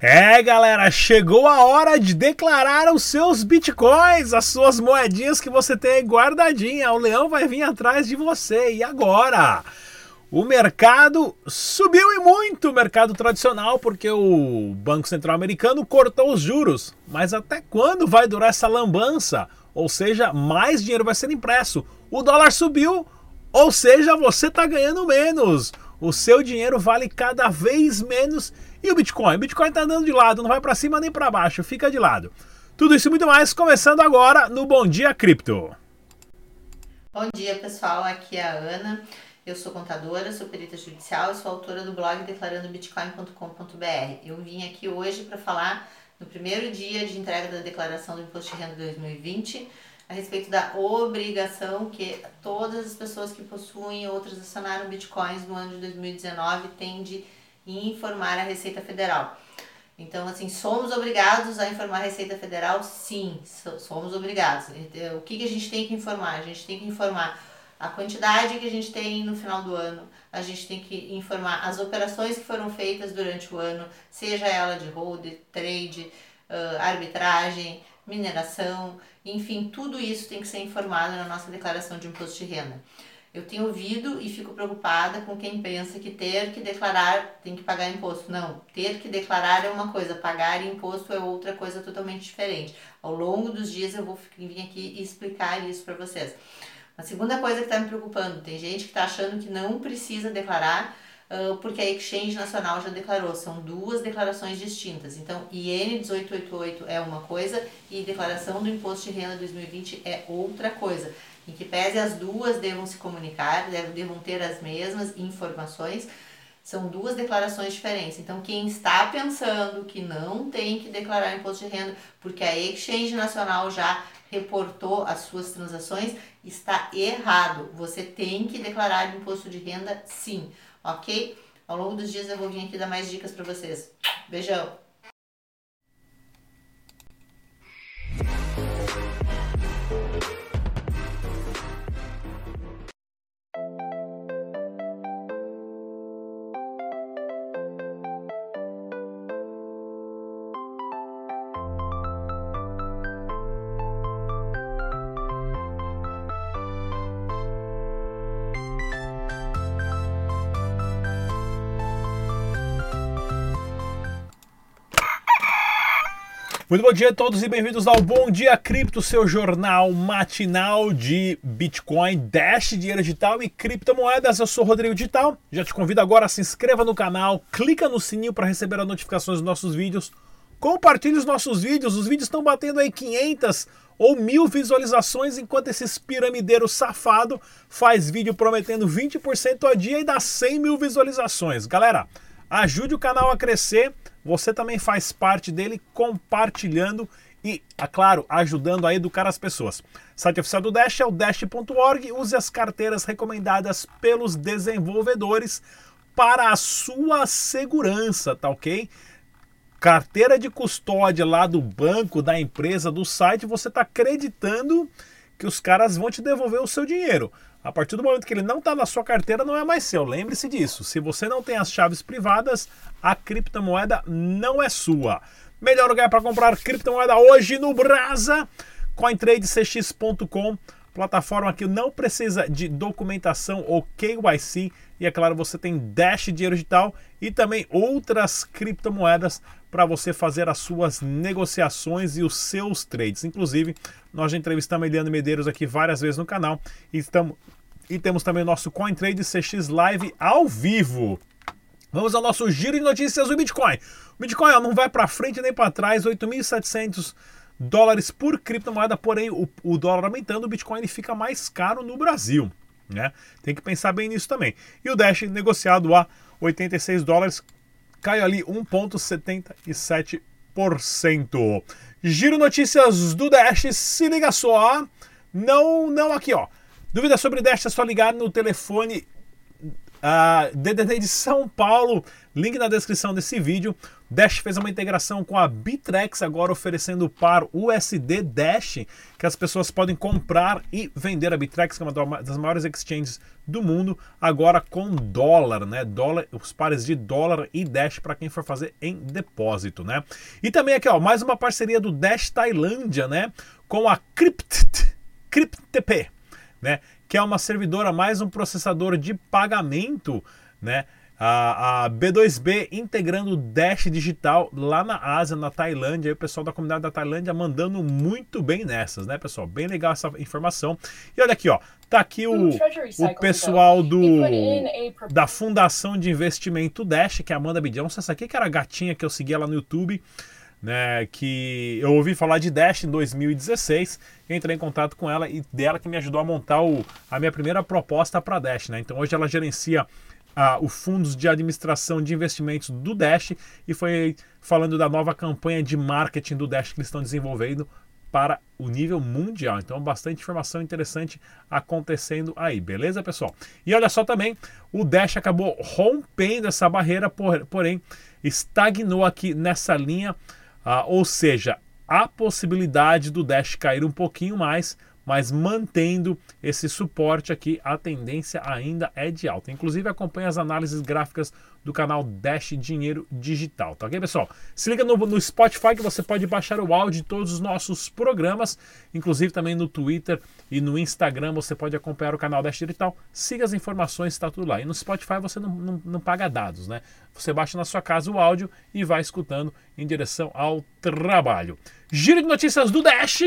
É, galera, chegou a hora de declarar os seus bitcoins, as suas moedinhas que você tem guardadinha. O leão vai vir atrás de você. E agora? O mercado subiu e muito, o mercado tradicional, porque o Banco Central Americano cortou os juros. Mas até quando vai durar essa lambança? Ou seja, mais dinheiro vai ser impresso. O dólar subiu, ou seja, você está ganhando menos. O seu dinheiro vale cada vez menos e o Bitcoin? O Bitcoin está andando de lado, não vai para cima nem para baixo, fica de lado. Tudo isso e muito mais começando agora no Bom Dia Cripto. Bom dia, pessoal. Aqui é a Ana. Eu sou contadora, sou perita judicial, sou autora do blog declarandobitcoin.com.br. Eu vim aqui hoje para falar no primeiro dia de entrega da declaração do Imposto de Renda 2020 a respeito da obrigação que todas as pessoas que possuem ou transacionaram bitcoins no ano de 2019 têm de e informar a Receita Federal. Então, assim, somos obrigados a informar a Receita Federal? Sim, somos obrigados. O que, que a gente tem que informar? A gente tem que informar a quantidade que a gente tem no final do ano, a gente tem que informar as operações que foram feitas durante o ano, seja ela de hold, trade, arbitragem, mineração, enfim, tudo isso tem que ser informado na nossa declaração de imposto de renda. Eu tenho ouvido e fico preocupada com quem pensa que ter que declarar tem que pagar imposto. Não, ter que declarar é uma coisa, pagar imposto é outra coisa totalmente diferente. Ao longo dos dias eu vou vir aqui e explicar isso para vocês. A segunda coisa que está me preocupando, tem gente que está achando que não precisa declarar porque a Exchange Nacional já declarou. São duas declarações distintas. Então, IN 1888 é uma coisa e declaração do Imposto de Renda 2020 é outra coisa em que pese as duas devam se comunicar, devam ter as mesmas informações, são duas declarações diferentes. Então, quem está pensando que não tem que declarar imposto de renda, porque a Exchange Nacional já reportou as suas transações, está errado. Você tem que declarar imposto de renda sim, ok? Ao longo dos dias eu vou vir aqui dar mais dicas para vocês. Beijão! Muito bom dia a todos e bem-vindos ao Bom Dia Cripto, seu jornal matinal de Bitcoin, Dash, dinheiro digital e criptomoedas. Eu sou Rodrigo Digital. Já te convido agora a se inscreva no canal, clica no sininho para receber as notificações dos nossos vídeos. Compartilhe os nossos vídeos, os vídeos estão batendo aí 500 ou mil visualizações, enquanto esse piramideiro safado faz vídeo prometendo 20% ao dia e dá 100 mil visualizações. Galera, ajude o canal a crescer você também faz parte dele compartilhando e, é claro, ajudando a educar as pessoas. O site oficial do Dash é o dash.org. Use as carteiras recomendadas pelos desenvolvedores para a sua segurança, tá ok? Carteira de custódia lá do banco, da empresa, do site, você está acreditando que os caras vão te devolver o seu dinheiro. A partir do momento que ele não está na sua carteira, não é mais seu. Lembre-se disso. Se você não tem as chaves privadas, a criptomoeda não é sua. Melhor lugar para comprar criptomoeda hoje no Brasa, cointradecx.com, plataforma que não precisa de documentação ou KYC e é claro, você tem Dash dinheiro digital e também outras criptomoedas para você fazer as suas negociações e os seus trades. Inclusive, nós já entrevistamos Eliane Medeiros aqui várias vezes no canal e, estamos, e temos também o nosso CoinTrade CX Live ao vivo. Vamos ao nosso giro de notícias do Bitcoin. O Bitcoin ó, não vai para frente nem para trás, 8.700 dólares por criptomoeda, porém o, o dólar aumentando, o Bitcoin ele fica mais caro no Brasil. Né? Tem que pensar bem nisso também. E o Dash negociado a 86 dólares cai ali 1,77%. Giro notícias do Dash, se liga só. Não, não aqui, ó. Dúvida sobre Dash é só ligar no telefone uh, DDD de São Paulo, link na descrição desse vídeo. Dash fez uma integração com a Bitrex, agora oferecendo par USD Dash, que as pessoas podem comprar e vender a Bitrex, que é uma das maiores exchanges do mundo, agora com dólar, né? Dólar, os pares de dólar e Dash para quem for fazer em depósito, né? E também aqui, ó, mais uma parceria do Dash Tailândia, né? Com a Crypt, CryptTP, né? Que é uma servidora mais um processador de pagamento, né? A, a B2B integrando o Dash Digital lá na Ásia, na Tailândia. Aí o pessoal da comunidade da Tailândia mandando muito bem nessas, né, pessoal? Bem legal essa informação. E olha aqui, ó. Tá aqui o, o pessoal do da Fundação de Investimento Dash, que é a Amanda Bidião. Essa aqui que era a gatinha que eu seguia lá no YouTube. Né, que eu ouvi falar de Dash em 2016, entrei em contato com ela e dela que me ajudou a montar o, a minha primeira proposta para Dash. Né? Então hoje ela gerencia o Fundos de Administração de Investimentos do Dash e foi falando da nova campanha de marketing do Dash que eles estão desenvolvendo para o nível mundial. Então, bastante informação interessante acontecendo aí, beleza, pessoal? E olha só também, o Dash acabou rompendo essa barreira, porém estagnou aqui nessa linha, ah, ou seja, a possibilidade do Dash cair um pouquinho mais mas mantendo esse suporte aqui, a tendência ainda é de alta. Inclusive, acompanhe as análises gráficas do canal Dash Dinheiro Digital, tá ok, pessoal? Se liga no, no Spotify que você pode baixar o áudio de todos os nossos programas, inclusive também no Twitter e no Instagram você pode acompanhar o canal Dash Digital. Siga as informações, está tudo lá. E no Spotify você não, não, não paga dados, né? Você baixa na sua casa o áudio e vai escutando em direção ao trabalho. Giro de notícias do Dash.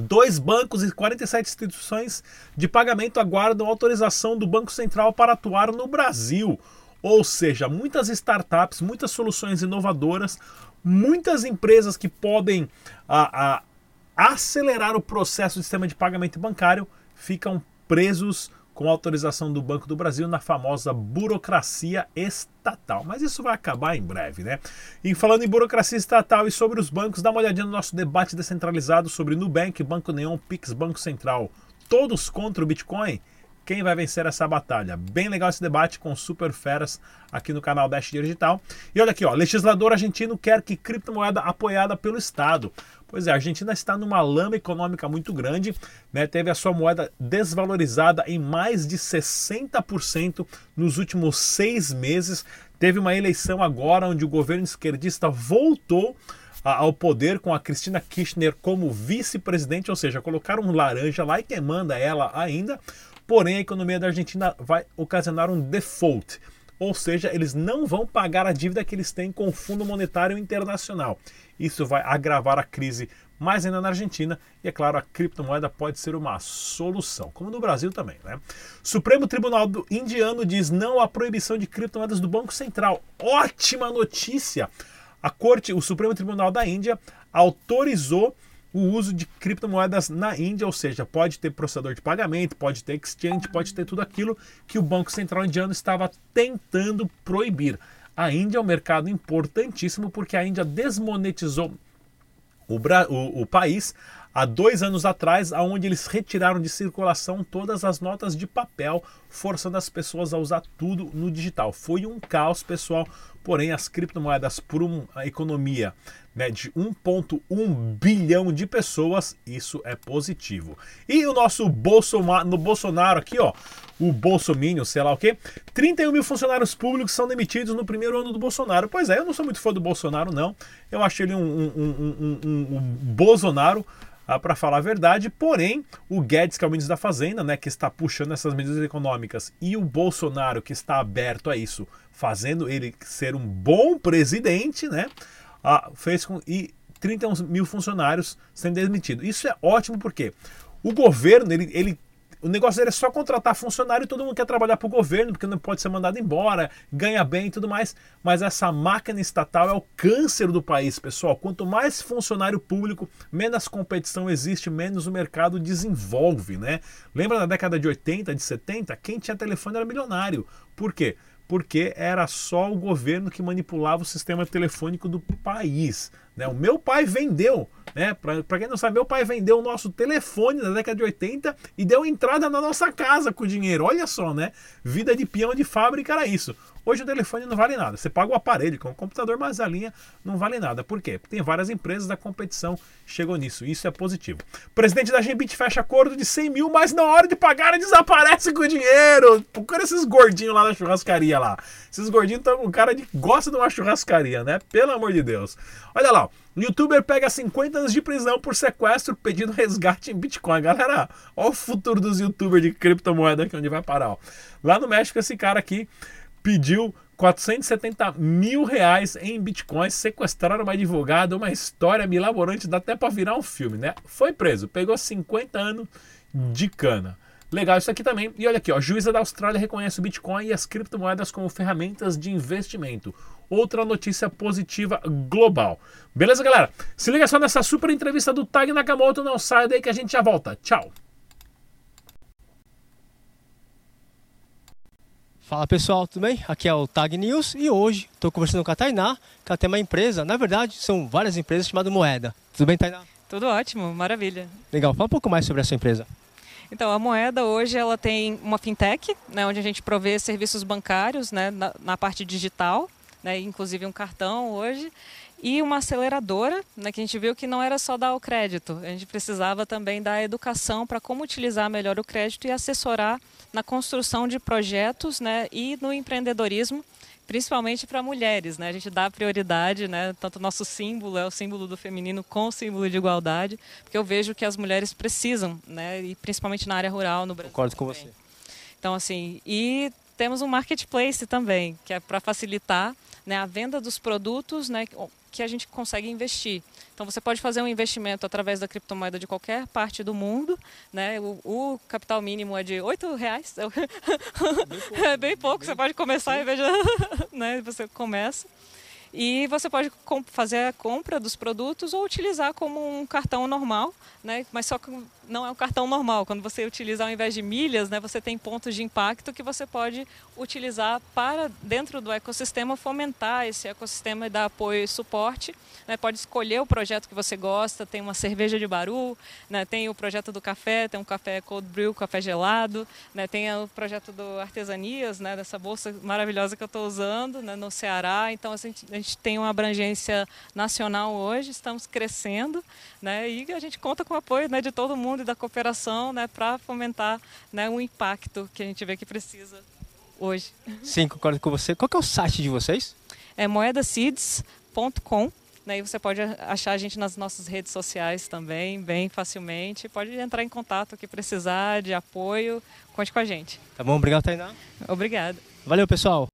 Dois bancos e 47 instituições de pagamento aguardam autorização do Banco Central para atuar no Brasil. Ou seja, muitas startups, muitas soluções inovadoras, muitas empresas que podem a, a, acelerar o processo do sistema de pagamento bancário ficam presos com autorização do Banco do Brasil na famosa burocracia estatal. Mas isso vai acabar em breve, né? E falando em burocracia estatal e sobre os bancos, dá uma olhadinha no nosso debate descentralizado sobre Nubank, Banco Neon, Pix, Banco Central, todos contra o Bitcoin. Quem vai vencer essa batalha? Bem legal esse debate com super feras aqui no canal Dash Digital. E olha aqui, ó, legislador argentino quer que criptomoeda apoiada pelo Estado. Pois é, a Argentina está numa lama econômica muito grande, né? teve a sua moeda desvalorizada em mais de 60% nos últimos seis meses. Teve uma eleição agora onde o governo esquerdista voltou ao poder com a Cristina Kirchner como vice-presidente, ou seja, colocaram um laranja lá e quem manda ela ainda. Porém, a economia da Argentina vai ocasionar um default. Ou seja, eles não vão pagar a dívida que eles têm com o Fundo Monetário Internacional. Isso vai agravar a crise mais ainda na Argentina e, é claro, a criptomoeda pode ser uma solução, como no Brasil também. Né? Supremo Tribunal do Indiano diz não à proibição de criptomoedas do Banco Central. Ótima notícia! A Corte, o Supremo Tribunal da Índia, autorizou o uso de criptomoedas na Índia, ou seja, pode ter processador de pagamento, pode ter exchange, pode ter tudo aquilo que o Banco Central Indiano estava tentando proibir. A Índia é um mercado importantíssimo porque a Índia desmonetizou o, o, o país há dois anos atrás, onde eles retiraram de circulação todas as notas de papel, forçando as pessoas a usar tudo no digital. Foi um caos, pessoal. Porém, as criptomoedas, por uma economia né, de 1,1 bilhão de pessoas, isso é positivo. E o nosso Bolsonaro, no Bolsonaro aqui, ó, o Bolsominion, sei lá o quê, 31 mil funcionários públicos são demitidos no primeiro ano do Bolsonaro. Pois é, eu não sou muito fã do Bolsonaro, não. Eu achei ele um, um, um, um, um Bolsonaro ah, para falar a verdade. Porém, o Guedes, que é o ministro da Fazenda, né, que está puxando essas medidas econômicas, e o Bolsonaro, que está aberto a isso, fazendo ele ser um bom presidente, né, fez com e 31 mil funcionários sendo demitidos. Isso é ótimo porque o governo ele, ele o negócio dele é só contratar funcionário e todo mundo quer trabalhar para o governo, porque não pode ser mandado embora, ganha bem e tudo mais. Mas essa máquina estatal é o câncer do país, pessoal. Quanto mais funcionário público, menos competição existe, menos o mercado desenvolve, né? Lembra na década de 80, de 70? Quem tinha telefone era milionário. Por quê? Porque era só o governo que manipulava o sistema telefônico do país. Né? O meu pai vendeu, né? para quem não sabe, meu pai vendeu o nosso telefone na década de 80 e deu entrada na nossa casa com dinheiro. Olha só, né? Vida de peão de fábrica era isso. Hoje o telefone não vale nada. Você paga o aparelho, que é um computador, mas a linha não vale nada. Por quê? Porque tem várias empresas da competição que chegam nisso. Isso é positivo. O presidente da Gembit fecha acordo de 100 mil, mas na hora de pagar desaparece com o dinheiro. Procura esses gordinhos lá da churrascaria lá. Esses gordinhos estão com cara de gosta de uma churrascaria, né? Pelo amor de Deus. Olha lá, o youtuber pega 50 anos de prisão por sequestro pedindo resgate em Bitcoin. Galera, olha o futuro dos youtubers de criptomoeda aqui onde vai parar. Ó. Lá no México, esse cara aqui pediu 470 mil reais em bitcoins, sequestraram uma advogada, uma história milaborante, dá até para virar um filme, né? Foi preso, pegou 50 anos de cana. Legal isso aqui também. E olha aqui, ó, juíza da Austrália reconhece o Bitcoin e as criptomoedas como ferramentas de investimento. Outra notícia positiva global. Beleza, galera? Se liga só nessa super entrevista do Tag Nakamoto, não sai daí que a gente já volta. Tchau. Fala pessoal, tudo bem? Aqui é o Tag News e hoje estou conversando com a Tainá, que ela tem uma empresa, na verdade são várias empresas chamadas Moeda. Tudo bem, Tainá? Tudo ótimo, maravilha. Legal, fala um pouco mais sobre a sua empresa. Então, a Moeda hoje ela tem uma fintech, né, onde a gente provê serviços bancários né, na, na parte digital, né, inclusive um cartão hoje, e uma aceleradora, né, que a gente viu que não era só dar o crédito, a gente precisava também dar educação para como utilizar melhor o crédito e assessorar na construção de projetos né, e no empreendedorismo, principalmente para mulheres. Né? A gente dá prioridade, né, tanto o nosso símbolo é o símbolo do feminino com o símbolo de igualdade, porque eu vejo que as mulheres precisam, né, e principalmente na área rural no Brasil. Concordo com você. Então, assim, e temos um marketplace também, que é para facilitar né, a venda dos produtos né, que a gente consegue investir. Então você pode fazer um investimento através da criptomoeda de qualquer parte do mundo, né? O, o capital mínimo é de oito reais, é bem pouco, é bem pouco. Bem você pode começar e veja, né? Você começa. E você pode fazer a compra dos produtos ou utilizar como um cartão normal, né? mas só que não é um cartão normal. Quando você utiliza ao invés de milhas, né, você tem pontos de impacto que você pode utilizar para, dentro do ecossistema, fomentar esse ecossistema e dar apoio e suporte. Né? Pode escolher o projeto que você gosta, tem uma cerveja de baru, né? tem o projeto do café, tem um café cold brew, café gelado, né? tem o projeto do artesanias, né? dessa bolsa maravilhosa que eu estou usando né? no Ceará. Então, a gente, a gente tem uma abrangência nacional hoje, estamos crescendo né? e a gente conta com o apoio né, de todo mundo e da cooperação né, para fomentar né, o impacto que a gente vê que precisa hoje. Sim, concordo com você. Qual é o site de vocês? É moedaseeds.com. Né, e você pode achar a gente nas nossas redes sociais também, bem facilmente. Pode entrar em contato que precisar de apoio, conte com a gente. Tá bom, obrigado, Tainá. Obrigada. Valeu, pessoal.